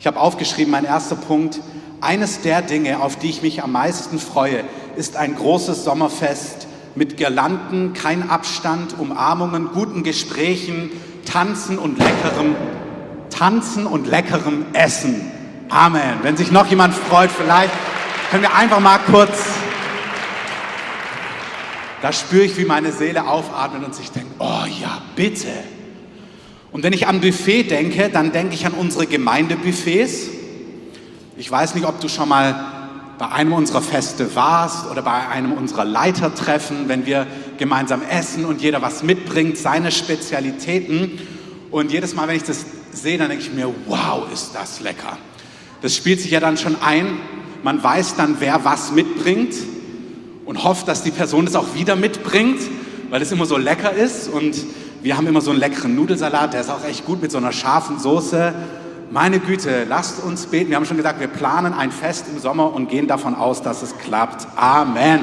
Ich habe aufgeschrieben, mein erster Punkt, eines der Dinge, auf die ich mich am meisten freue, ist ein großes Sommerfest mit Girlanden, kein Abstand, Umarmungen, guten Gesprächen, Tanzen und leckerem Tanzen und leckerem Essen. Amen. Wenn sich noch jemand freut, vielleicht können wir einfach mal kurz. Da spüre ich, wie meine Seele aufatmet und sich denkt, oh ja, bitte. Und wenn ich an Buffet denke, dann denke ich an unsere Gemeindebuffets. Ich weiß nicht, ob du schon mal bei einem unserer Feste warst oder bei einem unserer Leitertreffen, wenn wir gemeinsam essen und jeder was mitbringt, seine Spezialitäten. Und jedes Mal, wenn ich das sehe, dann denke ich mir, wow, ist das lecker. Das spielt sich ja dann schon ein. Man weiß dann, wer was mitbringt und hofft, dass die Person es auch wieder mitbringt, weil es immer so lecker ist. Und wir haben immer so einen leckeren Nudelsalat, der ist auch echt gut mit so einer scharfen Soße. Meine Güte, lasst uns beten. Wir haben schon gesagt, wir planen ein Fest im Sommer und gehen davon aus, dass es klappt. Amen.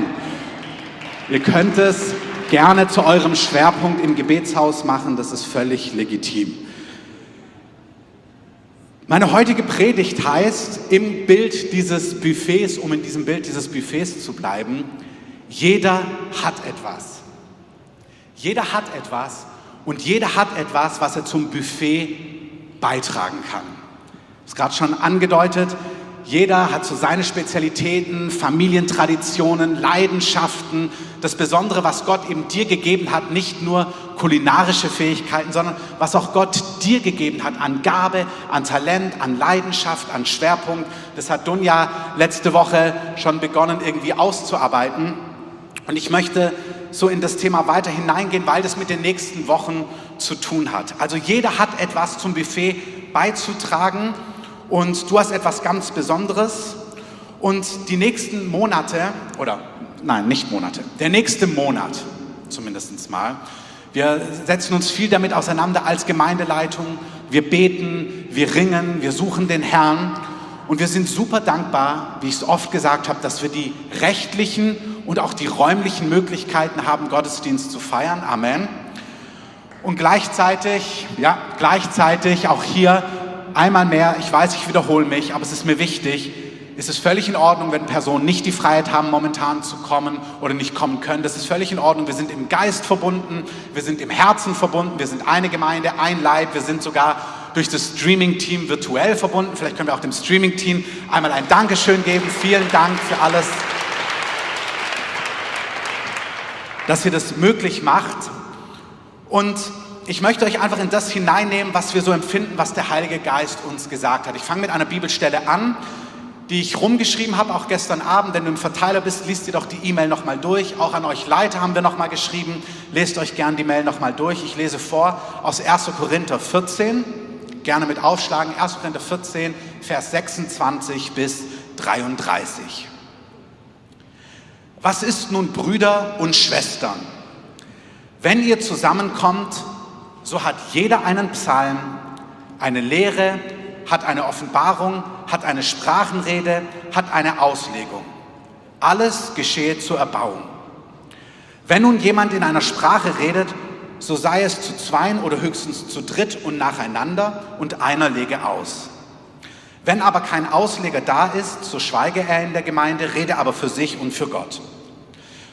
Ihr könnt es gerne zu eurem Schwerpunkt im Gebetshaus machen, das ist völlig legitim. Meine heutige Predigt heißt, im Bild dieses Buffets, um in diesem Bild dieses Buffets zu bleiben, jeder hat etwas. Jeder hat etwas und jeder hat etwas, was er zum Buffet beitragen kann. Habe es gerade schon angedeutet, jeder hat so seine Spezialitäten, Familientraditionen, Leidenschaften, das Besondere, was Gott eben dir gegeben hat, nicht nur kulinarische Fähigkeiten, sondern was auch Gott dir gegeben hat an Gabe, an Talent, an Leidenschaft, an Schwerpunkt. Das hat Dunja letzte Woche schon begonnen irgendwie auszuarbeiten. Und ich möchte so in das Thema weiter hineingehen, weil das mit den nächsten Wochen zu tun hat. Also jeder hat etwas zum Buffet beizutragen und du hast etwas ganz Besonderes. Und die nächsten Monate, oder nein, nicht Monate, der nächste Monat zumindest mal, wir setzen uns viel damit auseinander als Gemeindeleitung. Wir beten, wir ringen, wir suchen den Herrn. Und wir sind super dankbar, wie ich es oft gesagt habe, dass wir die rechtlichen und auch die räumlichen Möglichkeiten haben, Gottesdienst zu feiern. Amen. Und gleichzeitig, ja, gleichzeitig auch hier einmal mehr, ich weiß, ich wiederhole mich, aber es ist mir wichtig, ist es völlig in Ordnung, wenn Personen nicht die Freiheit haben, momentan zu kommen oder nicht kommen können. Das ist völlig in Ordnung. Wir sind im Geist verbunden, wir sind im Herzen verbunden, wir sind eine Gemeinde, ein Leib, wir sind sogar durch das Streaming-Team virtuell verbunden. Vielleicht können wir auch dem Streaming-Team einmal ein Dankeschön geben. Vielen Dank für alles, dass ihr das möglich macht. Und ich möchte euch einfach in das hineinnehmen, was wir so empfinden, was der Heilige Geist uns gesagt hat. Ich fange mit einer Bibelstelle an, die ich rumgeschrieben habe, auch gestern Abend. Wenn du im Verteiler bist, liest ihr doch die E-Mail nochmal durch. Auch an euch Leiter haben wir nochmal geschrieben. Lest euch gern die Mail nochmal durch. Ich lese vor aus 1. Korinther 14. Gerne mit aufschlagen. 1. Korinther 14, Vers 26 bis 33. Was ist nun Brüder und Schwestern? Wenn ihr zusammenkommt, so hat jeder einen Psalm, eine Lehre, hat eine Offenbarung, hat eine Sprachenrede, hat eine Auslegung. Alles geschehe zur Erbauung. Wenn nun jemand in einer Sprache redet, so sei es zu zweien oder höchstens zu dritt und nacheinander und einer lege aus. Wenn aber kein Ausleger da ist, so schweige er in der Gemeinde, rede aber für sich und für Gott.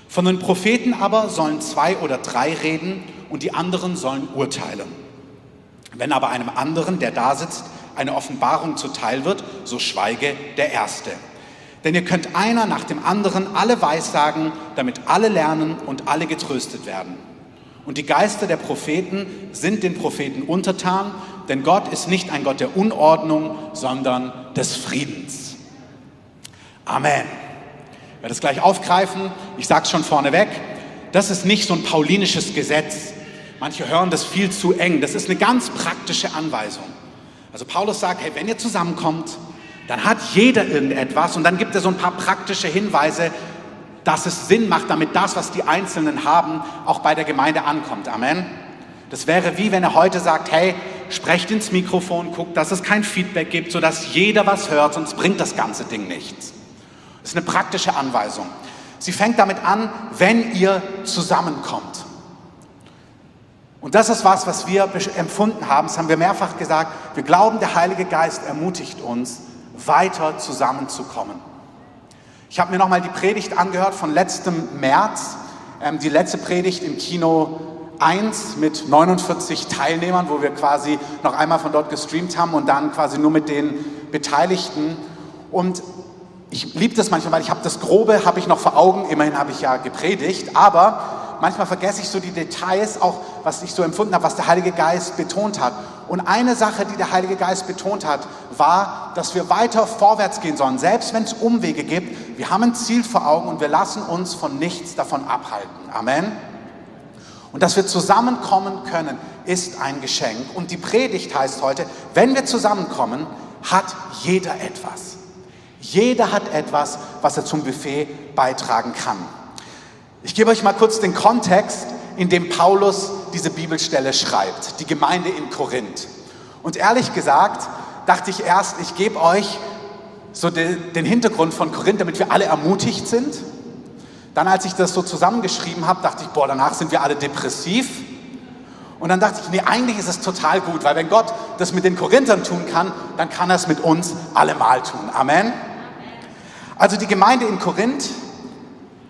Von den Propheten aber sollen zwei oder drei reden und die anderen sollen urteilen. Wenn aber einem anderen, der da sitzt, eine Offenbarung zuteil wird, so schweige der Erste. Denn ihr könnt einer nach dem anderen alle weissagen, damit alle lernen und alle getröstet werden. Und die Geister der Propheten sind den Propheten untertan, denn Gott ist nicht ein Gott der Unordnung, sondern des Friedens. Amen. Ich werde es gleich aufgreifen. Ich sage es schon vorneweg. Das ist nicht so ein paulinisches Gesetz, Manche hören das viel zu eng. Das ist eine ganz praktische Anweisung. Also Paulus sagt, hey, wenn ihr zusammenkommt, dann hat jeder irgendetwas und dann gibt er so ein paar praktische Hinweise, dass es Sinn macht, damit das, was die Einzelnen haben, auch bei der Gemeinde ankommt. Amen. Das wäre wie wenn er heute sagt, hey, sprecht ins Mikrofon, guckt, dass es kein Feedback gibt, sodass jeder was hört, sonst bringt das ganze Ding nichts. Das ist eine praktische Anweisung. Sie fängt damit an, wenn ihr zusammenkommt. Und das ist was, was wir empfunden haben, das haben wir mehrfach gesagt. Wir glauben, der Heilige Geist ermutigt uns, weiter zusammenzukommen. Ich habe mir nochmal die Predigt angehört von letztem März, ähm, die letzte Predigt im Kino 1 mit 49 Teilnehmern, wo wir quasi noch einmal von dort gestreamt haben und dann quasi nur mit den Beteiligten. Und ich liebe das manchmal, weil ich habe das Grobe, habe ich noch vor Augen, immerhin habe ich ja gepredigt, aber manchmal vergesse ich so die Details, auch was ich so empfunden habe, was der Heilige Geist betont hat. Und eine Sache, die der Heilige Geist betont hat, war, dass wir weiter vorwärts gehen sollen, selbst wenn es Umwege gibt. Wir haben ein Ziel vor Augen und wir lassen uns von nichts davon abhalten. Amen. Und dass wir zusammenkommen können, ist ein Geschenk. Und die Predigt heißt heute, wenn wir zusammenkommen, hat jeder etwas. Jeder hat etwas, was er zum Buffet beitragen kann. Ich gebe euch mal kurz den Kontext, in dem Paulus diese Bibelstelle schreibt, die Gemeinde in Korinth. Und ehrlich gesagt, dachte ich erst, ich gebe euch so den Hintergrund von Korinth, damit wir alle ermutigt sind dann, als ich das so zusammengeschrieben habe, dachte ich, boah, danach sind wir alle depressiv. Und dann dachte ich, nee, eigentlich ist es total gut, weil wenn Gott das mit den Korinthern tun kann, dann kann er es mit uns allemal tun. Amen. Also die Gemeinde in Korinth,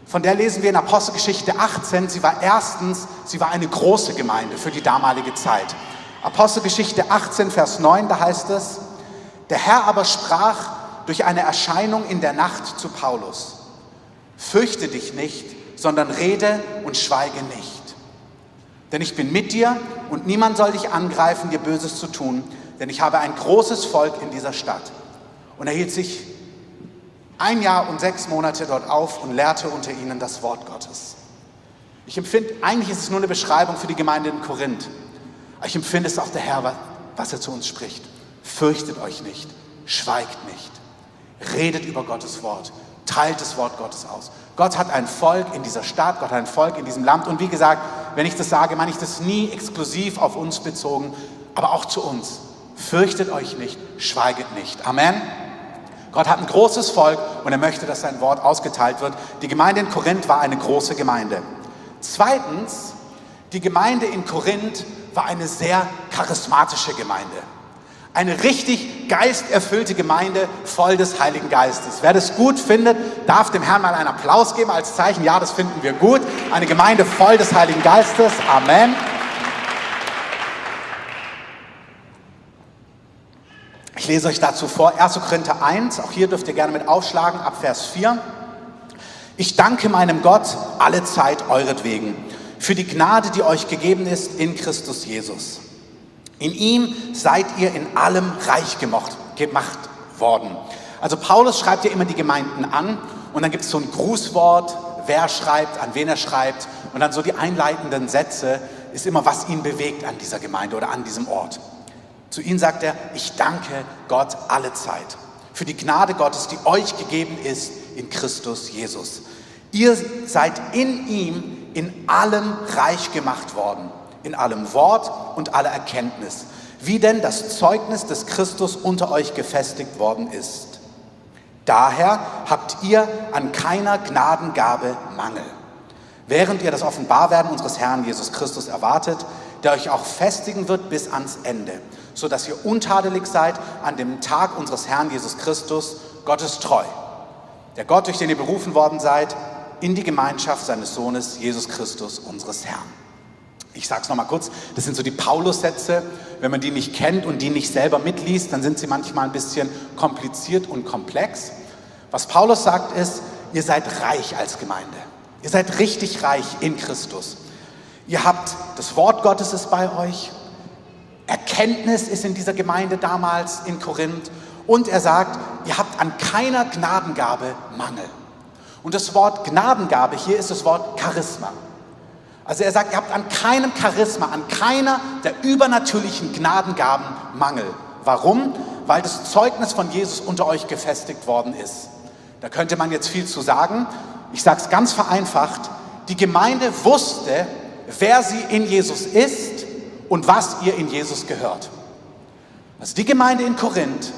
von der lesen wir in Apostelgeschichte 18, sie war erstens, sie war eine große Gemeinde für die damalige Zeit. Apostelgeschichte 18, Vers 9, da heißt es, der Herr aber sprach durch eine Erscheinung in der Nacht zu Paulus fürchte dich nicht, sondern rede und schweige nicht. Denn ich bin mit dir und niemand soll dich angreifen, dir Böses zu tun, denn ich habe ein großes Volk in dieser Stadt. Und er hielt sich ein Jahr und sechs Monate dort auf und lehrte unter ihnen das Wort Gottes. Ich empfinde, eigentlich ist es nur eine Beschreibung für die Gemeinde in Korinth. Aber ich empfinde es auch der Herr, was er zu uns spricht. Fürchtet euch nicht, schweigt nicht, redet über Gottes Wort, teilt das Wort Gottes aus. Gott hat ein Volk in dieser Stadt, Gott hat ein Volk in diesem Land. Und wie gesagt, wenn ich das sage, meine ich das nie exklusiv auf uns bezogen, aber auch zu uns. Fürchtet euch nicht, schweiget nicht. Amen. Gott hat ein großes Volk und er möchte, dass sein Wort ausgeteilt wird. Die Gemeinde in Korinth war eine große Gemeinde. Zweitens, die Gemeinde in Korinth war eine sehr charismatische Gemeinde. Eine richtig geisterfüllte Gemeinde voll des Heiligen Geistes. Wer das gut findet, darf dem Herrn mal einen Applaus geben als Zeichen, ja, das finden wir gut. Eine Gemeinde voll des Heiligen Geistes. Amen. Ich lese euch dazu vor, 1. Korinther 1, auch hier dürft ihr gerne mit aufschlagen, ab Vers 4. Ich danke meinem Gott alle Zeit euretwegen für die Gnade, die euch gegeben ist in Christus Jesus in ihm seid ihr in allem reich gemacht, gemacht worden. Also Paulus schreibt ja immer die Gemeinden an und dann gibt es so ein Grußwort, wer schreibt, an wen er schreibt und dann so die einleitenden Sätze ist immer, was ihn bewegt an dieser Gemeinde oder an diesem Ort. Zu ihnen sagt er, ich danke Gott alle Zeit für die Gnade Gottes, die euch gegeben ist in Christus Jesus. Ihr seid in ihm in allem reich gemacht worden in allem Wort und aller Erkenntnis, wie denn das Zeugnis des Christus unter euch gefestigt worden ist. Daher habt ihr an keiner Gnadengabe Mangel, während ihr das Offenbarwerden unseres Herrn Jesus Christus erwartet, der euch auch festigen wird bis ans Ende, so dass ihr untadelig seid an dem Tag unseres Herrn Jesus Christus, Gottes treu, der Gott, durch den ihr berufen worden seid, in die Gemeinschaft seines Sohnes Jesus Christus, unseres Herrn. Ich sage es nochmal kurz, das sind so die Paulus-Sätze. Wenn man die nicht kennt und die nicht selber mitliest, dann sind sie manchmal ein bisschen kompliziert und komplex. Was Paulus sagt ist, ihr seid reich als Gemeinde. Ihr seid richtig reich in Christus. Ihr habt, das Wort Gottes ist bei euch. Erkenntnis ist in dieser Gemeinde damals in Korinth. Und er sagt, ihr habt an keiner Gnadengabe Mangel. Und das Wort Gnadengabe hier ist das Wort Charisma. Also er sagt, ihr habt an keinem Charisma, an keiner der übernatürlichen Gnadengaben Mangel. Warum? Weil das Zeugnis von Jesus unter euch gefestigt worden ist. Da könnte man jetzt viel zu sagen. Ich sage es ganz vereinfacht. Die Gemeinde wusste, wer sie in Jesus ist und was ihr in Jesus gehört. Also die Gemeinde in Korinth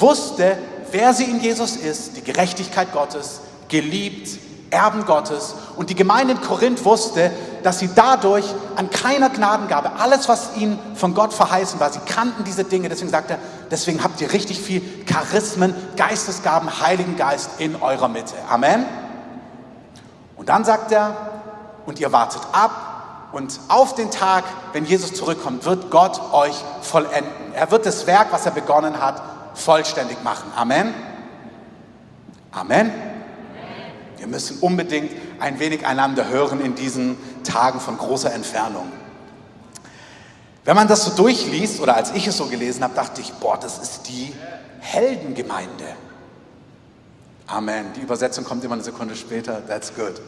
wusste, wer sie in Jesus ist, die Gerechtigkeit Gottes, geliebt, Erben Gottes. Und die Gemeinde in Korinth wusste, dass sie dadurch an keiner Gnadengabe, alles, was ihnen von Gott verheißen war, sie kannten diese Dinge. Deswegen sagt er, deswegen habt ihr richtig viel Charismen, Geistesgaben, Heiligen Geist in eurer Mitte. Amen. Und dann sagt er, und ihr wartet ab und auf den Tag, wenn Jesus zurückkommt, wird Gott euch vollenden. Er wird das Werk, was er begonnen hat, vollständig machen. Amen. Amen. Wir müssen unbedingt ein wenig einander hören in diesen Tagen von großer Entfernung. Wenn man das so durchliest, oder als ich es so gelesen habe, dachte ich, boah, das ist die Heldengemeinde. Amen. Die Übersetzung kommt immer eine Sekunde später. That's good.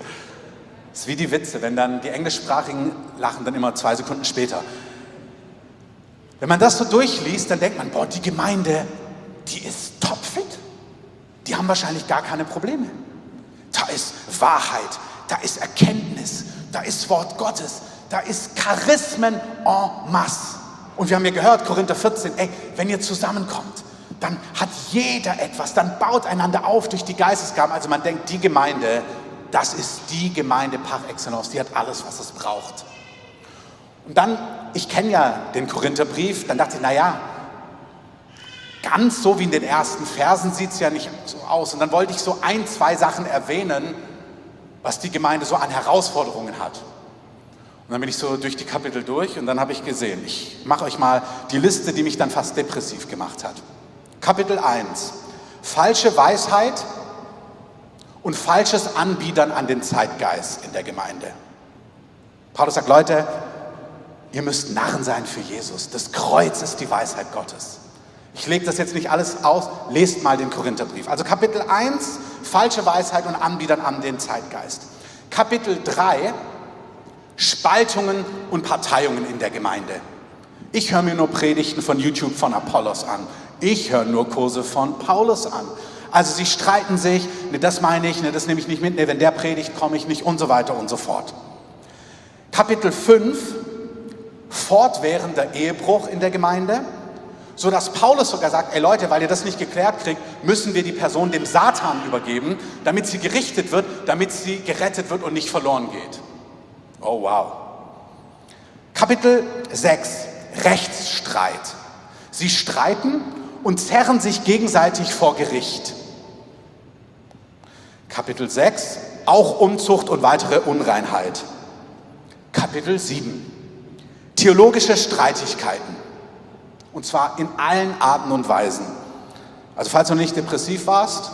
Das ist wie die Witze, wenn dann die Englischsprachigen lachen, dann immer zwei Sekunden später. Wenn man das so durchliest, dann denkt man, boah, die Gemeinde, die ist topfit. Die haben wahrscheinlich gar keine Probleme. Da ist Wahrheit, da ist Erkenntnis, da ist Wort Gottes, da ist Charismen en masse. Und wir haben ja gehört, Korinther 14, ey, wenn ihr zusammenkommt, dann hat jeder etwas, dann baut einander auf durch die Geistesgaben. Also man denkt, die Gemeinde, das ist die Gemeinde par excellence, die hat alles, was es braucht. Und dann, ich kenne ja den Korintherbrief, dann dachte ich, naja, ganz so wie in den ersten Versen sieht es ja nicht so aus. Und dann wollte ich so ein, zwei Sachen erwähnen, was die Gemeinde so an Herausforderungen hat. Und dann bin ich so durch die Kapitel durch und dann habe ich gesehen, ich mache euch mal die Liste, die mich dann fast depressiv gemacht hat. Kapitel 1. Falsche Weisheit und falsches Anbiedern an den Zeitgeist in der Gemeinde. Paulus sagt, Leute, ihr müsst Narren sein für Jesus. Das Kreuz ist die Weisheit Gottes. Ich lege das jetzt nicht alles aus, lest mal den Korintherbrief. Also Kapitel 1, falsche Weisheit und Anbietern an den Zeitgeist. Kapitel 3, Spaltungen und Parteiungen in der Gemeinde. Ich höre mir nur Predigten von YouTube von Apollos an. Ich höre nur Kurse von Paulus an. Also sie streiten sich, ne, das meine ich, ne, das nehme ich nicht mit, ne, wenn der predigt, komme ich nicht und so weiter und so fort. Kapitel 5, fortwährender Ehebruch in der Gemeinde, so dass Paulus sogar sagt, ey Leute, weil ihr das nicht geklärt kriegt, müssen wir die Person dem Satan übergeben, damit sie gerichtet wird, damit sie gerettet wird und nicht verloren geht. Oh wow. Kapitel 6, Rechtsstreit. Sie streiten und zerren sich gegenseitig vor Gericht. Kapitel 6, auch Unzucht und weitere Unreinheit. Kapitel 7, theologische Streitigkeiten. Und zwar in allen Arten und Weisen. Also falls du nicht depressiv warst,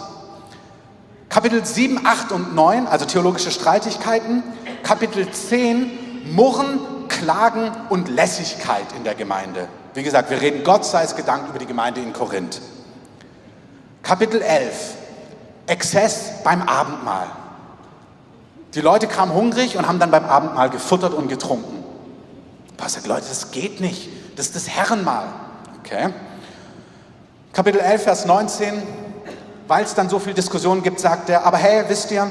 Kapitel 7, 8 und 9, also theologische Streitigkeiten. Kapitel 10, Murren, Klagen und Lässigkeit in der Gemeinde. Wie gesagt, wir reden Gott sei es Gedanken über die Gemeinde in Korinth. Kapitel 11, Exzess beim Abendmahl. Die Leute kamen hungrig und haben dann beim Abendmahl gefuttert und getrunken. Sagt, Leute, das geht nicht. Das ist das Herrenmahl. Okay. Kapitel 11, Vers 19. Weil es dann so viel Diskussionen gibt, sagt er, aber hey, wisst ihr,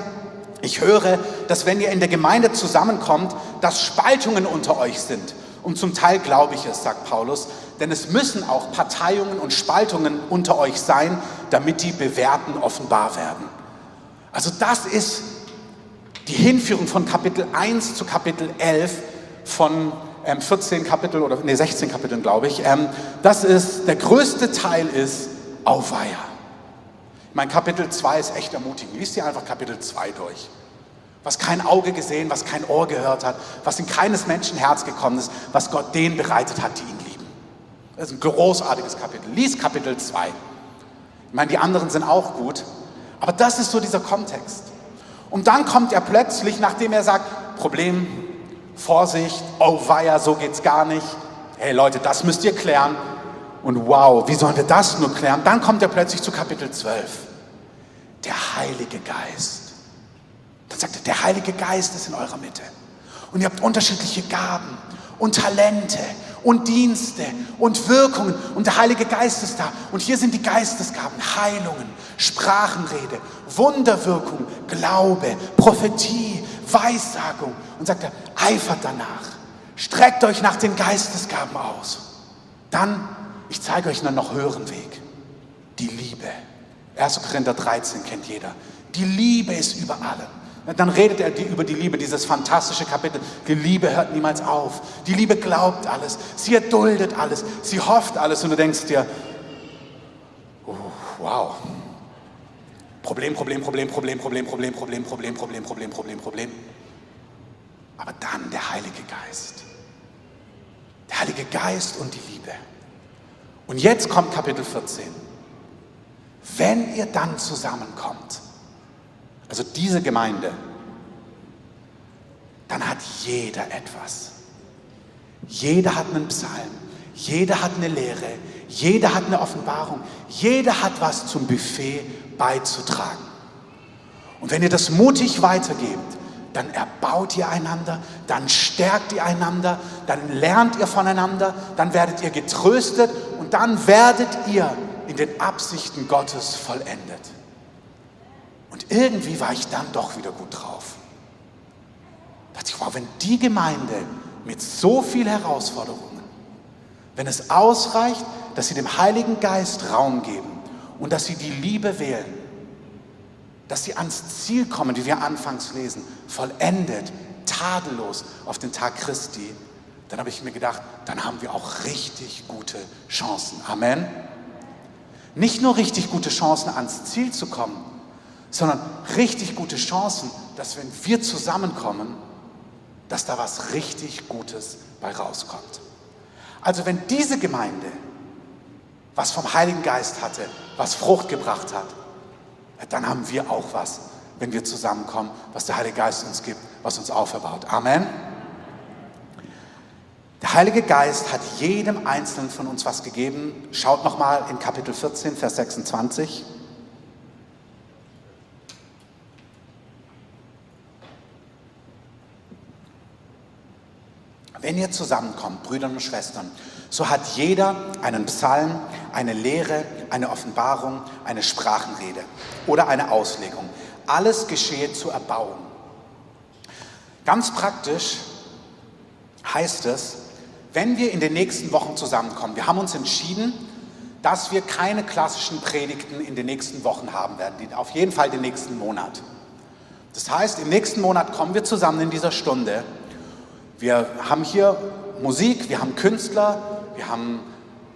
ich höre, dass wenn ihr in der Gemeinde zusammenkommt, dass Spaltungen unter euch sind. Und zum Teil glaube ich es, sagt Paulus, denn es müssen auch Parteiungen und Spaltungen unter euch sein, damit die Bewährten offenbar werden. Also das ist die Hinführung von Kapitel 1 zu Kapitel 11 von ähm, 14 Kapitel oder nee, 16 Kapiteln, glaube ich. Ähm, das ist, der größte Teil ist Auweia. Mein Kapitel 2 ist echt ermutigend. Lies dir einfach Kapitel 2 durch. Was kein Auge gesehen, was kein Ohr gehört hat, was in keines Menschen Herz gekommen ist, was Gott denen bereitet hat, die ihn lieben. Das ist ein großartiges Kapitel. Lies Kapitel 2. Ich meine, die anderen sind auch gut, aber das ist so dieser Kontext. Und dann kommt er plötzlich, nachdem er sagt, Problem, Vorsicht, oh weia, so geht's gar nicht. Hey Leute, das müsst ihr klären. Und wow, wie sollen wir das nur klären? Dann kommt er plötzlich zu Kapitel 12. Der Heilige Geist. Dann sagt er, der Heilige Geist ist in eurer Mitte. Und ihr habt unterschiedliche Gaben und Talente und Dienste und Wirkungen und der Heilige Geist ist da. Und hier sind die Geistesgaben, Heilungen, Sprachenrede, Wunderwirkung, Glaube, Prophetie, Weissagung. Und sagt er, eifert danach, streckt euch nach den Geistesgaben aus. Dann, ich zeige euch einen noch höheren Weg, die Liebe. 1. Korinther 13 kennt jeder. Die Liebe ist über allem. Dann redet er über die Liebe, dieses fantastische Kapitel. Die Liebe hört niemals auf. Die Liebe glaubt alles. Sie erduldet alles. Sie hofft alles. Und du denkst dir, oh, wow. Problem, Problem, Problem, Problem, Problem, Problem, Problem, Problem, Problem, Problem, Problem, Problem. Aber dann der Heilige Geist. Der Heilige Geist und die Liebe. Und jetzt kommt Kapitel 14. Wenn ihr dann zusammenkommt, also diese Gemeinde, dann hat jeder etwas. Jeder hat einen Psalm, jeder hat eine Lehre, jeder hat eine Offenbarung, jeder hat was zum Buffet beizutragen. Und wenn ihr das mutig weitergebt, dann erbaut ihr einander, dann stärkt ihr einander, dann lernt ihr voneinander, dann werdet ihr getröstet und dann werdet ihr in den Absichten Gottes vollendet. Und irgendwie war ich dann doch wieder gut drauf. Da dachte ich, wow, wenn die Gemeinde mit so viel Herausforderungen, wenn es ausreicht, dass sie dem Heiligen Geist Raum geben und dass sie die Liebe wählen, dass sie ans Ziel kommen, wie wir anfangs lesen, vollendet, tadellos auf den Tag Christi, dann habe ich mir gedacht, dann haben wir auch richtig gute Chancen. Amen. Nicht nur richtig gute Chancen, ans Ziel zu kommen, sondern richtig gute Chancen, dass wenn wir zusammenkommen, dass da was richtig Gutes bei rauskommt. Also wenn diese Gemeinde was vom Heiligen Geist hatte, was Frucht gebracht hat, dann haben wir auch was, wenn wir zusammenkommen, was der Heilige Geist uns gibt, was uns auferbaut. Amen. Der Heilige Geist hat jedem Einzelnen von uns was gegeben. Schaut nochmal in Kapitel 14, Vers 26. Wenn ihr zusammenkommt, Brüder und Schwestern, so hat jeder einen Psalm, eine Lehre, eine Offenbarung, eine Sprachenrede oder eine Auslegung. Alles geschehe zu erbauen. Ganz praktisch heißt es, wenn wir in den nächsten Wochen zusammenkommen, wir haben uns entschieden, dass wir keine klassischen Predigten in den nächsten Wochen haben werden, auf jeden Fall den nächsten Monat. Das heißt, im nächsten Monat kommen wir zusammen in dieser Stunde wir haben hier Musik, wir haben Künstler, wir haben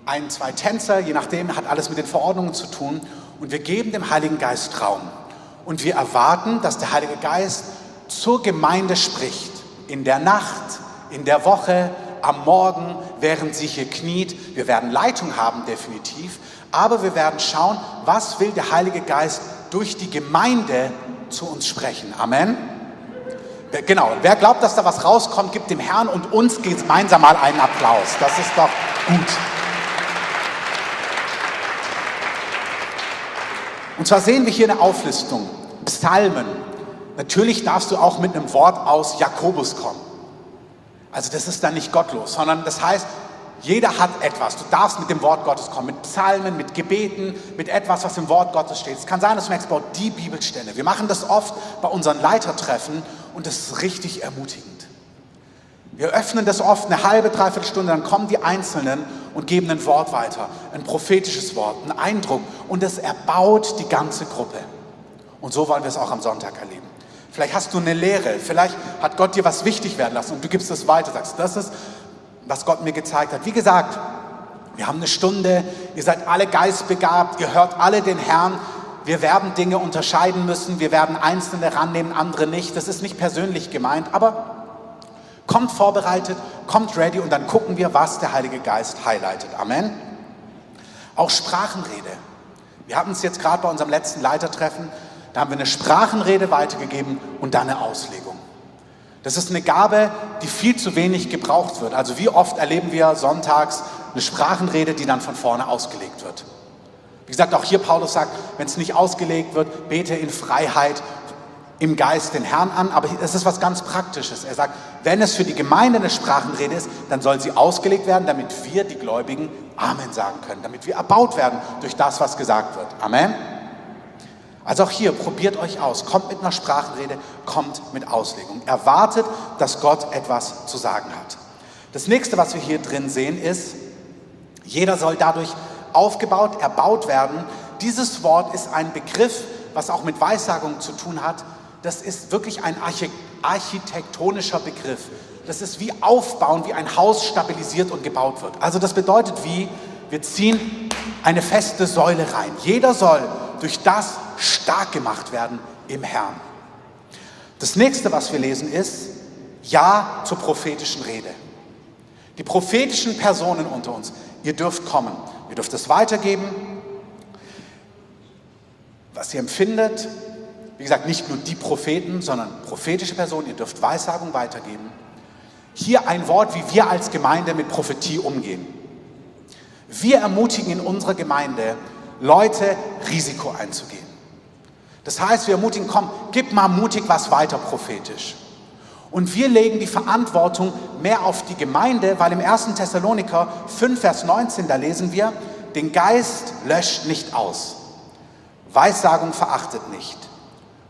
ein, zwei Tänzer, je nachdem, hat alles mit den Verordnungen zu tun. Und wir geben dem Heiligen Geist Raum. Und wir erwarten, dass der Heilige Geist zur Gemeinde spricht. In der Nacht, in der Woche, am Morgen, während sie hier kniet. Wir werden Leitung haben, definitiv. Aber wir werden schauen, was will der Heilige Geist durch die Gemeinde zu uns sprechen. Amen. Genau, wer glaubt, dass da was rauskommt, gibt dem Herrn und uns gemeinsam mal einen Applaus. Das ist doch gut. Und zwar sehen wir hier eine Auflistung. Psalmen. Natürlich darfst du auch mit einem Wort aus Jakobus kommen. Also das ist dann nicht gottlos, sondern das heißt, jeder hat etwas. Du darfst mit dem Wort Gottes kommen, mit Psalmen, mit Gebeten, mit etwas, was im Wort Gottes steht. Es kann sein, dass du merkst, boah, die Bibelstelle. Wir machen das oft bei unseren Leitertreffen und das ist richtig ermutigend. Wir öffnen das oft eine halbe, dreiviertel Stunde, dann kommen die Einzelnen und geben ein Wort weiter, ein prophetisches Wort, einen Eindruck und es erbaut die ganze Gruppe. Und so wollen wir es auch am Sonntag erleben. Vielleicht hast du eine Lehre, vielleicht hat Gott dir was wichtig werden lassen und du gibst es weiter, sagst, das ist was Gott mir gezeigt hat. Wie gesagt, wir haben eine Stunde, ihr seid alle geistbegabt, ihr hört alle den Herrn. Wir werden Dinge unterscheiden müssen, wir werden Einzelne rannehmen, andere nicht. Das ist nicht persönlich gemeint, aber kommt vorbereitet, kommt ready und dann gucken wir, was der Heilige Geist highlightet. Amen. Auch Sprachenrede. Wir hatten es jetzt gerade bei unserem letzten Leitertreffen, da haben wir eine Sprachenrede weitergegeben und dann eine Auslegung. Das ist eine Gabe, die viel zu wenig gebraucht wird. Also wie oft erleben wir sonntags eine Sprachenrede, die dann von vorne ausgelegt wird. Wie gesagt, auch hier Paulus sagt, wenn es nicht ausgelegt wird, bete in Freiheit im Geist den Herrn an. Aber es ist was ganz Praktisches. Er sagt, wenn es für die Gemeinde eine Sprachenrede ist, dann soll sie ausgelegt werden, damit wir, die Gläubigen, Amen sagen können. Damit wir erbaut werden durch das, was gesagt wird. Amen. Also auch hier, probiert euch aus. Kommt mit einer Sprachenrede, kommt mit Auslegung. Erwartet, dass Gott etwas zu sagen hat. Das nächste, was wir hier drin sehen, ist, jeder soll dadurch aufgebaut, erbaut werden. Dieses Wort ist ein Begriff, was auch mit Weissagung zu tun hat, das ist wirklich ein architektonischer Begriff. Das ist wie aufbauen, wie ein Haus stabilisiert und gebaut wird. Also das bedeutet wie, wir ziehen eine feste Säule rein. Jeder soll durch das stark gemacht werden im Herrn. Das nächste, was wir lesen, ist Ja zur prophetischen Rede. Die prophetischen Personen unter uns, ihr dürft kommen, ihr dürft es weitergeben, was ihr empfindet. Wie gesagt, nicht nur die Propheten, sondern prophetische Personen, ihr dürft Weissagung weitergeben. Hier ein Wort, wie wir als Gemeinde mit Prophetie umgehen. Wir ermutigen in unserer Gemeinde, Leute Risiko einzugehen. Das heißt, wir ermutigen, komm, gib mal mutig was weiter prophetisch. Und wir legen die Verantwortung mehr auf die Gemeinde, weil im 1. Thessaloniker 5, Vers 19, da lesen wir, den Geist löscht nicht aus. Weissagung verachtet nicht,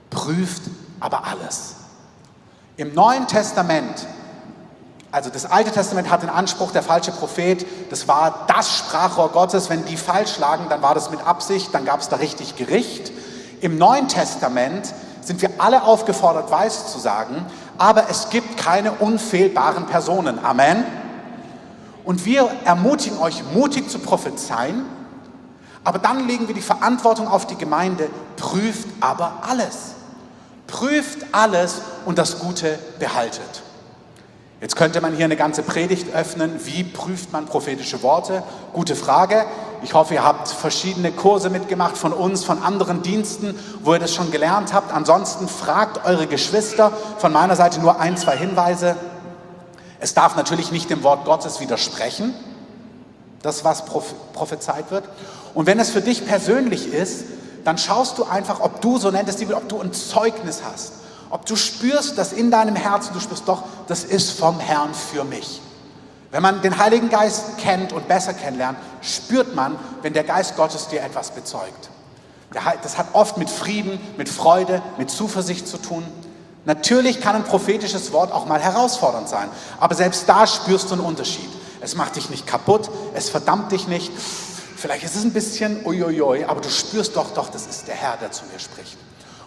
prüft aber alles. Im Neuen Testament, also das Alte Testament hat den Anspruch, der falsche Prophet, das war das Sprachrohr Gottes, wenn die falsch lagen, dann war das mit Absicht, dann gab es da richtig Gericht. Im Neuen Testament sind wir alle aufgefordert, Weiß zu sagen, aber es gibt keine unfehlbaren Personen. Amen. Und wir ermutigen euch, mutig zu prophezeien, aber dann legen wir die Verantwortung auf die Gemeinde, prüft aber alles. Prüft alles und das Gute behaltet. Jetzt könnte man hier eine ganze Predigt öffnen. Wie prüft man prophetische Worte? Gute Frage. Ich hoffe, ihr habt verschiedene Kurse mitgemacht von uns, von anderen Diensten, wo ihr das schon gelernt habt. Ansonsten fragt eure Geschwister. Von meiner Seite nur ein, zwei Hinweise. Es darf natürlich nicht dem Wort Gottes widersprechen, das, was prophezeit wird. Und wenn es für dich persönlich ist, dann schaust du einfach, ob du, so nennt es die Bibel, ob du ein Zeugnis hast. Ob du spürst, dass in deinem Herzen, du spürst doch, das ist vom Herrn für mich. Wenn man den Heiligen Geist kennt und besser kennenlernt, spürt man, wenn der Geist Gottes dir etwas bezeugt. Das hat oft mit Frieden, mit Freude, mit Zuversicht zu tun. Natürlich kann ein prophetisches Wort auch mal herausfordernd sein, aber selbst da spürst du einen Unterschied. Es macht dich nicht kaputt, es verdammt dich nicht. Vielleicht ist es ein bisschen uiuiui, aber du spürst doch, doch, das ist der Herr, der zu mir spricht.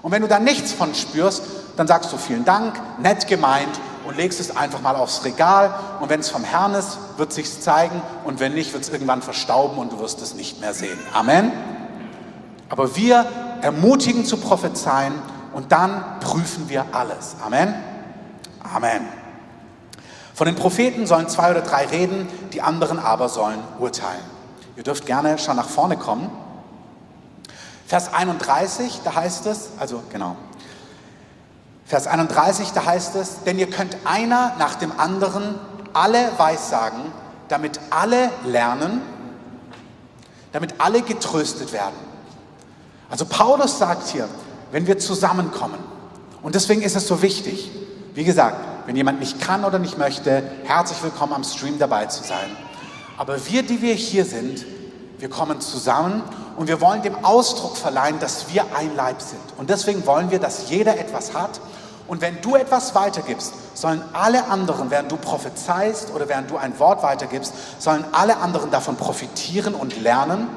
Und wenn du da nichts von spürst, dann sagst du vielen Dank, nett gemeint und legst es einfach mal aufs Regal. Und wenn es vom Herrn ist, wird sich's zeigen. Und wenn nicht, wird es irgendwann verstauben und du wirst es nicht mehr sehen. Amen. Aber wir ermutigen zu prophezeien und dann prüfen wir alles. Amen. Amen. Von den Propheten sollen zwei oder drei reden, die anderen aber sollen urteilen. Ihr dürft gerne schon nach vorne kommen. Vers 31, da heißt es, also genau, Vers 31, da heißt es, denn ihr könnt einer nach dem anderen alle weissagen, damit alle lernen, damit alle getröstet werden. Also Paulus sagt hier, wenn wir zusammenkommen, und deswegen ist es so wichtig, wie gesagt, wenn jemand nicht kann oder nicht möchte, herzlich willkommen am Stream dabei zu sein. Aber wir, die wir hier sind, wir kommen zusammen und wir wollen dem Ausdruck verleihen, dass wir ein Leib sind. Und deswegen wollen wir, dass jeder etwas hat und wenn du etwas weitergibst, sollen alle anderen, während du prophezeist oder während du ein Wort weitergibst, sollen alle anderen davon profitieren und lernen.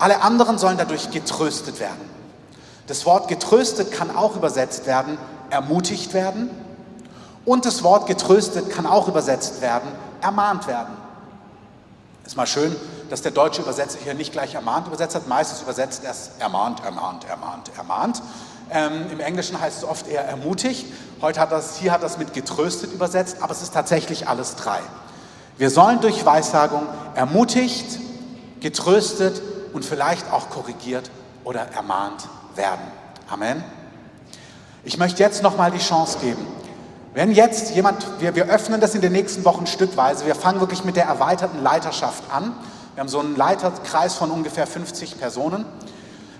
Alle anderen sollen dadurch getröstet werden. Das Wort getröstet kann auch übersetzt werden, ermutigt werden. Und das Wort getröstet kann auch übersetzt werden, ermahnt werden. Ist mal schön, dass der deutsche Übersetzer hier nicht gleich ermahnt übersetzt hat. Meistens übersetzt er es ermahnt, ermahnt, ermahnt, ermahnt. Ähm, Im Englischen heißt es oft eher ermutigt. Heute hat das, hier hat das mit getröstet übersetzt, aber es ist tatsächlich alles drei. Wir sollen durch Weissagung ermutigt, getröstet und vielleicht auch korrigiert oder ermahnt werden. Amen. Ich möchte jetzt nochmal die Chance geben. Wenn jetzt jemand, wir, wir öffnen das in den nächsten Wochen stückweise, wir fangen wirklich mit der erweiterten Leiterschaft an. Wir haben so einen Leiterkreis von ungefähr 50 Personen.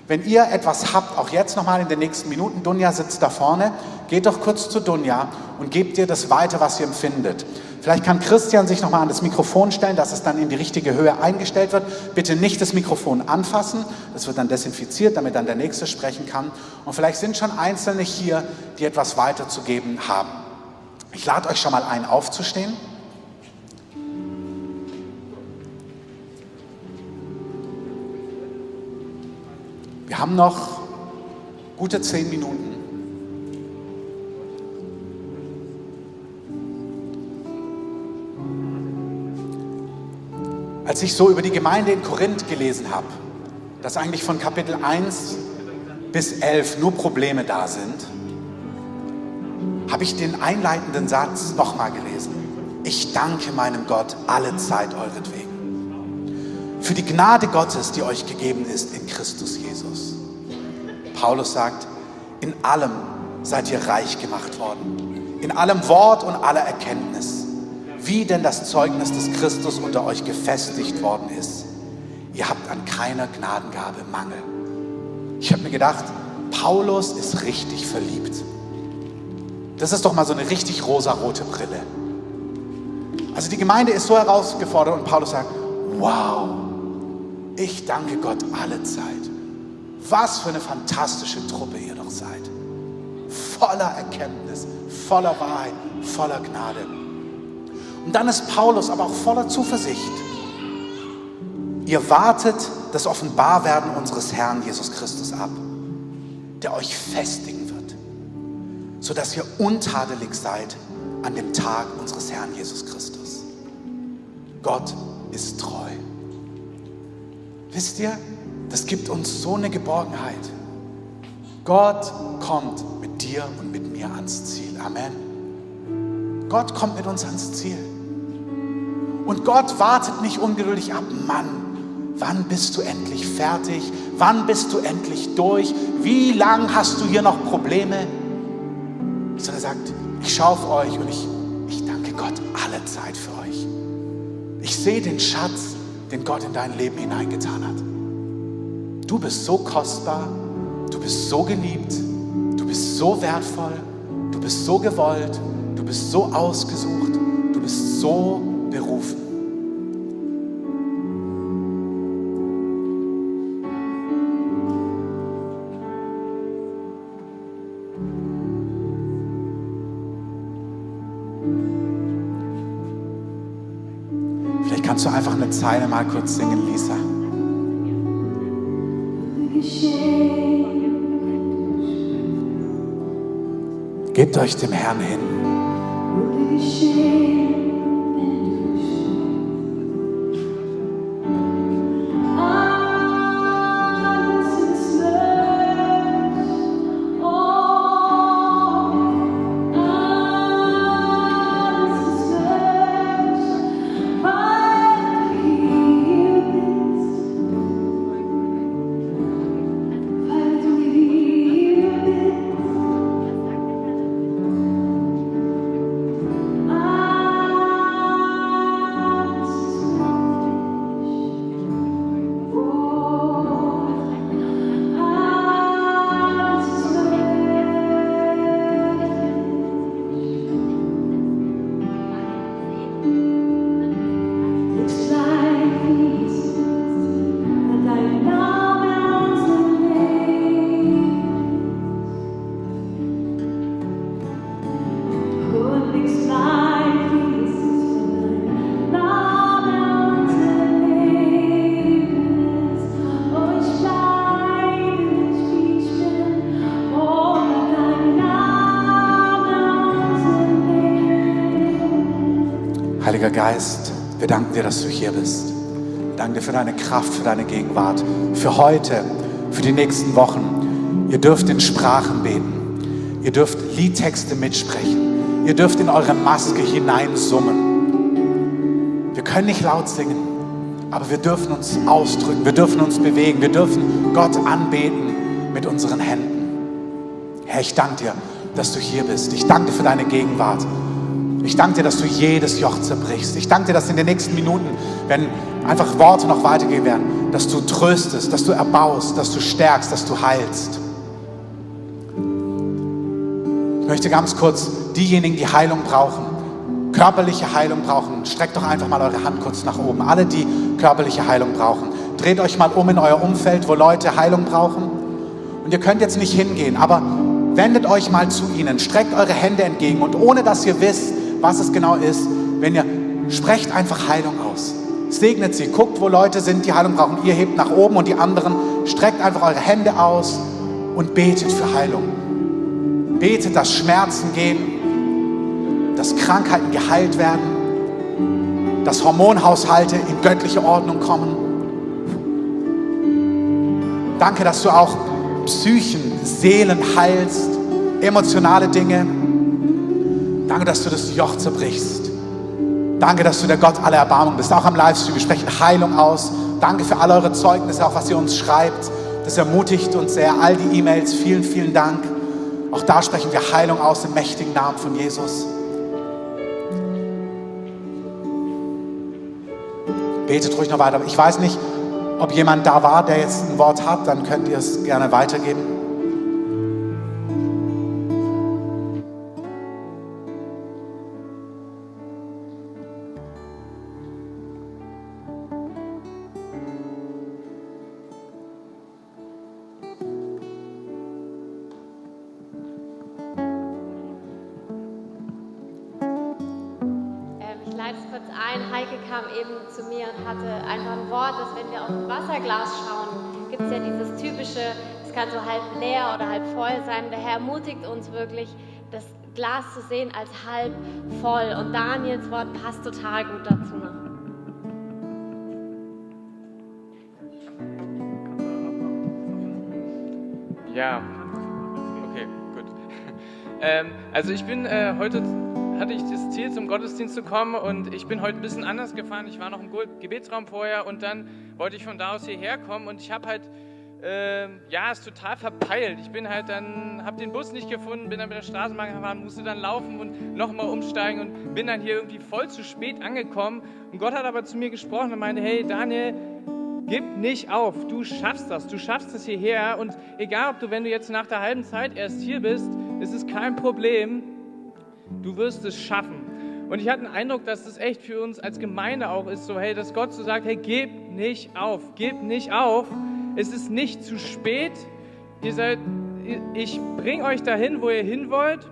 Wenn ihr etwas habt, auch jetzt nochmal in den nächsten Minuten, Dunja sitzt da vorne, geht doch kurz zu Dunja und gebt ihr das weiter, was ihr empfindet. Vielleicht kann Christian sich nochmal an das Mikrofon stellen, dass es dann in die richtige Höhe eingestellt wird. Bitte nicht das Mikrofon anfassen, das wird dann desinfiziert, damit dann der Nächste sprechen kann. Und vielleicht sind schon Einzelne hier, die etwas weiterzugeben haben. Ich lade euch schon mal ein, aufzustehen. Wir haben noch gute zehn Minuten. Als ich so über die Gemeinde in Korinth gelesen habe, dass eigentlich von Kapitel 1 bis 11 nur Probleme da sind, habe ich den einleitenden Satz nochmal gelesen. Ich danke meinem Gott alle Zeit euretwegen. Für die Gnade Gottes, die euch gegeben ist in Christus Jesus. Paulus sagt, in allem seid ihr reich gemacht worden. In allem Wort und aller Erkenntnis. Wie denn das Zeugnis des Christus unter euch gefestigt worden ist. Ihr habt an keiner Gnadengabe Mangel. Ich habe mir gedacht, Paulus ist richtig verliebt. Das ist doch mal so eine richtig rosarote Brille. Also die Gemeinde ist so herausgefordert und Paulus sagt, wow, ich danke Gott alle Zeit. Was für eine fantastische Truppe ihr doch seid. Voller Erkenntnis, voller Wahrheit, voller Gnade. Und dann ist Paulus aber auch voller Zuversicht. Ihr wartet das Offenbarwerden unseres Herrn Jesus Christus ab, der euch festigen sodass ihr untadelig seid an dem Tag unseres Herrn Jesus Christus. Gott ist treu. Wisst ihr, das gibt uns so eine Geborgenheit. Gott kommt mit dir und mit mir ans Ziel. Amen. Gott kommt mit uns ans Ziel. Und Gott wartet nicht ungeduldig ab. Mann, wann bist du endlich fertig? Wann bist du endlich durch? Wie lange hast du hier noch Probleme? Sondern er sagt, ich schaue auf euch und ich, ich danke Gott alle Zeit für euch. Ich sehe den Schatz, den Gott in dein Leben hineingetan hat. Du bist so kostbar, du bist so geliebt, du bist so wertvoll, du bist so gewollt, du bist so ausgesucht, du bist so berufen. Zeile mal kurz singen, Lisa. Gebt euch dem Herrn hin. Geist, wir danken dir, dass du hier bist. Wir danken dir für deine Kraft, für deine Gegenwart, für heute, für die nächsten Wochen. Ihr dürft in Sprachen beten. Ihr dürft Liedtexte mitsprechen. Ihr dürft in eure Maske hineinsummen. Wir können nicht laut singen, aber wir dürfen uns ausdrücken. Wir dürfen uns bewegen. Wir dürfen Gott anbeten mit unseren Händen. Herr, ich danke dir, dass du hier bist. Ich danke dir für deine Gegenwart. Ich danke dir, dass du jedes Joch zerbrichst. Ich danke dir, dass in den nächsten Minuten, wenn einfach Worte noch weitergehen werden, dass du tröstest, dass du erbaust, dass du stärkst, dass du heilst. Ich möchte ganz kurz diejenigen, die Heilung brauchen, körperliche Heilung brauchen, streckt doch einfach mal eure Hand kurz nach oben. Alle, die körperliche Heilung brauchen. Dreht euch mal um in euer Umfeld, wo Leute Heilung brauchen. Und ihr könnt jetzt nicht hingehen, aber wendet euch mal zu ihnen, streckt eure Hände entgegen und ohne dass ihr wisst, was es genau ist, wenn ihr sprecht einfach Heilung aus. Segnet sie, guckt, wo Leute sind, die Heilung brauchen. Ihr hebt nach oben und die anderen streckt einfach eure Hände aus und betet für Heilung. Betet, dass Schmerzen gehen, dass Krankheiten geheilt werden. dass Hormonhaushalte in göttliche Ordnung kommen. Danke, dass du auch Psychen, Seelen heilst, emotionale Dinge. Danke, dass du das Joch zerbrichst. Danke, dass du der Gott aller Erbarmung bist. Auch am Livestream, wir sprechen Heilung aus. Danke für all eure Zeugnisse, auch was ihr uns schreibt. Das ermutigt uns sehr. All die E-Mails, vielen, vielen Dank. Auch da sprechen wir Heilung aus im mächtigen Namen von Jesus. Betet ruhig noch weiter. Ich weiß nicht, ob jemand da war, der jetzt ein Wort hat, dann könnt ihr es gerne weitergeben. Ermutigt uns wirklich, das Glas zu sehen als halb voll. Und Daniels Wort passt total gut dazu noch. Ja, okay, gut. Ähm, also ich bin äh, heute hatte ich das Ziel, zum Gottesdienst zu kommen und ich bin heute ein bisschen anders gefahren. Ich war noch im Gebetsraum vorher und dann wollte ich von da aus hierher kommen und ich habe halt äh, ja, ist total verpeilt. Ich bin halt dann, habe den Bus nicht gefunden, bin dann mit der Straßenbahn gefahren, musste dann laufen und nochmal umsteigen und bin dann hier irgendwie voll zu spät angekommen. Und Gott hat aber zu mir gesprochen und meinte, hey Daniel, gib nicht auf, du schaffst das, du schaffst es hierher und egal, ob du, wenn du jetzt nach der halben Zeit erst hier bist, ist es kein Problem, du wirst es schaffen. Und ich hatte den Eindruck, dass das echt für uns als Gemeinde auch ist, so hey, dass Gott so sagt, hey, gib nicht auf, gib nicht auf. Es ist nicht zu spät. Ihr seid, ich bringe euch dahin, wo ihr hin wollt.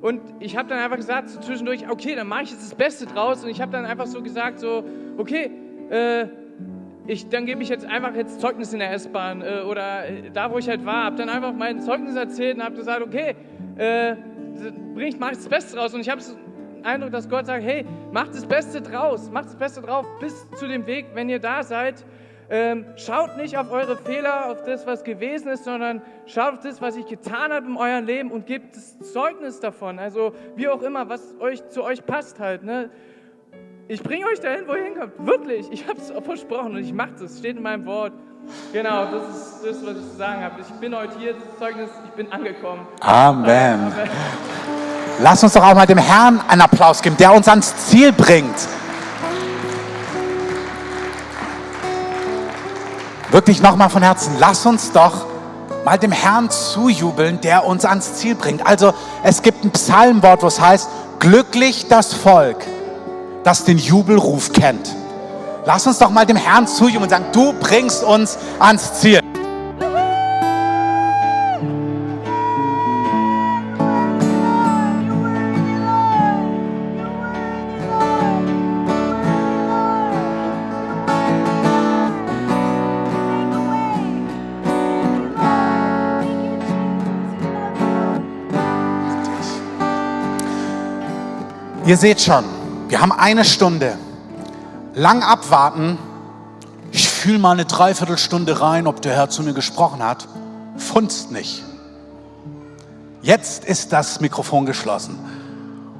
Und ich habe dann einfach gesagt, so zwischendurch, okay, dann mache ich jetzt das Beste draus. Und ich habe dann einfach so gesagt, so, okay, äh, ich, dann gebe ich jetzt einfach jetzt Zeugnis in der S-Bahn äh, oder äh, da, wo ich halt war. Habe dann einfach mein Zeugnis erzählt und habe gesagt, okay, äh, bringt, macht das Beste draus. Und ich habe den Eindruck, dass Gott sagt, hey, macht das Beste draus, macht das Beste drauf bis zu dem Weg, wenn ihr da seid. Ähm, schaut nicht auf eure Fehler, auf das, was gewesen ist, sondern schaut auf das, was ich getan habe in eurem Leben und gebt das Zeugnis davon. Also wie auch immer, was euch zu euch passt halt. Ne? Ich bringe euch dahin, wo ihr hinkommt. Wirklich, ich habe es versprochen und ich mache es. Steht in meinem Wort. Genau, das ist das, was ich zu sagen habe. Ich bin heute hier, das Zeugnis, ich bin angekommen. Amen. Amen. Lass uns doch auch mal dem Herrn einen Applaus geben, der uns ans Ziel bringt. Wirklich nochmal von Herzen, lass uns doch mal dem Herrn zujubeln, der uns ans Ziel bringt. Also es gibt ein Psalmwort, wo es heißt, glücklich das Volk, das den Jubelruf kennt. Lass uns doch mal dem Herrn zujubeln und sagen, du bringst uns ans Ziel. Ihr seht schon, wir haben eine Stunde. Lang abwarten. Ich fühle mal eine Dreiviertelstunde rein, ob der Herr zu mir gesprochen hat. Funzt nicht. Jetzt ist das Mikrofon geschlossen.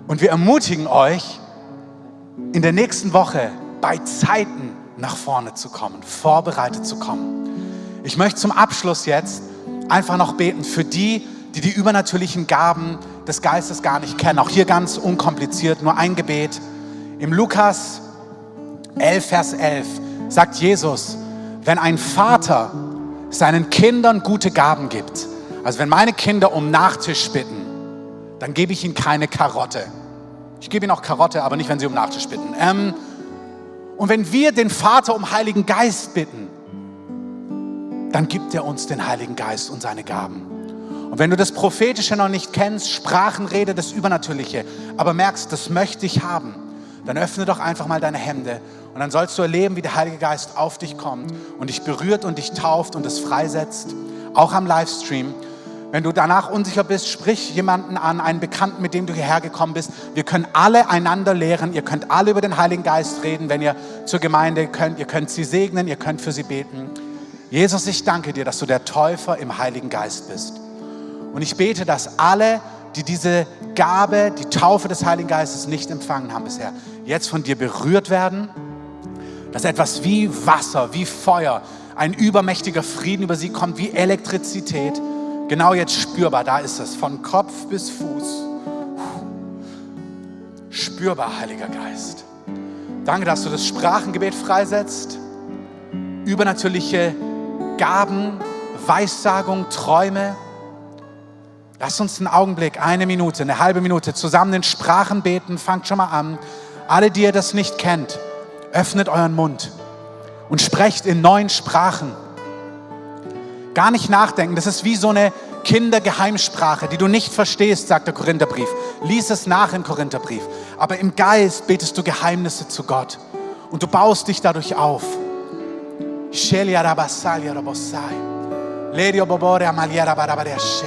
Und wir ermutigen euch, in der nächsten Woche bei Zeiten nach vorne zu kommen, vorbereitet zu kommen. Ich möchte zum Abschluss jetzt einfach noch beten für die, die die übernatürlichen Gaben des Geistes gar nicht kennen. Auch hier ganz unkompliziert, nur ein Gebet. Im Lukas 11, Vers 11 sagt Jesus, wenn ein Vater seinen Kindern gute Gaben gibt, also wenn meine Kinder um Nachtisch bitten, dann gebe ich ihnen keine Karotte. Ich gebe ihnen auch Karotte, aber nicht, wenn sie um Nachtisch bitten. Ähm, und wenn wir den Vater um Heiligen Geist bitten, dann gibt er uns den Heiligen Geist und seine Gaben. Und wenn du das Prophetische noch nicht kennst, Sprachenrede, das Übernatürliche, aber merkst, das möchte ich haben, dann öffne doch einfach mal deine Hände und dann sollst du erleben, wie der Heilige Geist auf dich kommt und dich berührt und dich tauft und es freisetzt, auch am Livestream. Wenn du danach unsicher bist, sprich jemanden an, einen Bekannten, mit dem du hierher gekommen bist. Wir können alle einander lehren. Ihr könnt alle über den Heiligen Geist reden, wenn ihr zur Gemeinde könnt. Ihr könnt sie segnen, ihr könnt für sie beten. Jesus, ich danke dir, dass du der Täufer im Heiligen Geist bist. Und ich bete, dass alle, die diese Gabe, die Taufe des Heiligen Geistes nicht empfangen haben bisher, jetzt von dir berührt werden, dass etwas wie Wasser, wie Feuer, ein übermächtiger Frieden über sie kommt, wie Elektrizität, Genau jetzt spürbar, da ist es, von Kopf bis Fuß. Spürbar, Heiliger Geist. Danke, dass du das Sprachengebet freisetzt. Übernatürliche Gaben, Weissagung, Träume. Lass uns einen Augenblick, eine Minute, eine halbe Minute zusammen in Sprachen beten. Fangt schon mal an. Alle, die ihr das nicht kennt, öffnet euren Mund und sprecht in neuen Sprachen. Gar nicht nachdenken. Das ist wie so eine Kindergeheimsprache, die du nicht verstehst, sagt der Korintherbrief. Lies es nach im Korintherbrief. Aber im Geist betest du Geheimnisse zu Gott und du baust dich dadurch auf. Lerio bobore amaliera barabariashe.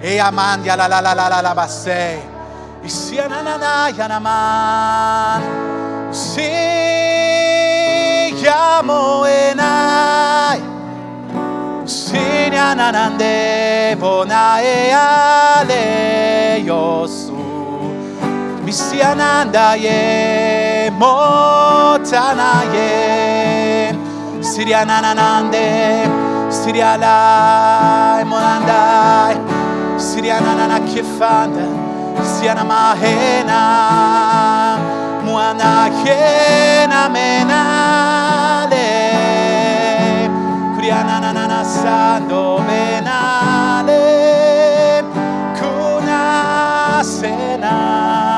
E amandia la la la la la la basse. Si llamo enai, si nanande bonae ale yosu, misi ananda ye motana ye, siria nanande, siria la monandai, siria nanana kifanda. Siana mahena Muana kena menale Kurianana sando menale Kuna senai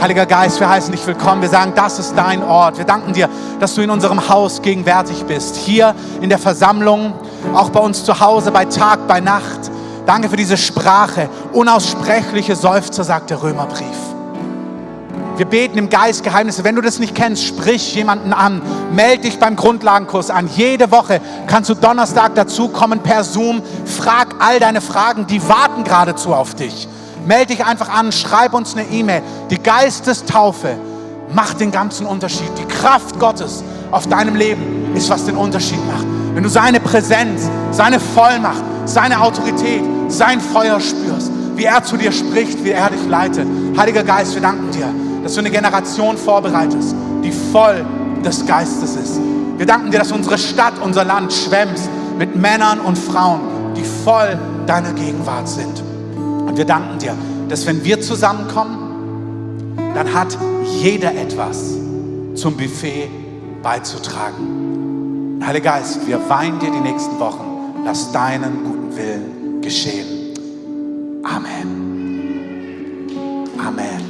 Heiliger Geist, wir heißen dich willkommen. Wir sagen, das ist dein Ort. Wir danken dir, dass du in unserem Haus gegenwärtig bist. Hier in der Versammlung, auch bei uns zu Hause, bei Tag, bei Nacht. Danke für diese Sprache. Unaussprechliche Seufzer, sagt der Römerbrief. Wir beten im Geist Geheimnisse. Wenn du das nicht kennst, sprich jemanden an. Meld dich beim Grundlagenkurs an. Jede Woche kannst du Donnerstag dazukommen per Zoom. Frag all deine Fragen, die warten geradezu auf dich. Meld dich einfach an, schreib uns eine E-Mail. Die Geistestaufe macht den ganzen Unterschied. Die Kraft Gottes auf deinem Leben ist, was den Unterschied macht. Wenn du seine Präsenz, seine Vollmacht, seine Autorität, sein Feuer spürst, wie er zu dir spricht, wie er dich leitet. Heiliger Geist, wir danken dir dass du eine Generation vorbereitest, die voll des Geistes ist. Wir danken dir, dass unsere Stadt, unser Land schwemmt mit Männern und Frauen, die voll deiner Gegenwart sind. Und wir danken dir, dass wenn wir zusammenkommen, dann hat jeder etwas zum Buffet beizutragen. Heiliger Geist, wir weinen dir die nächsten Wochen lass deinen guten Willen geschehen. Amen. Amen.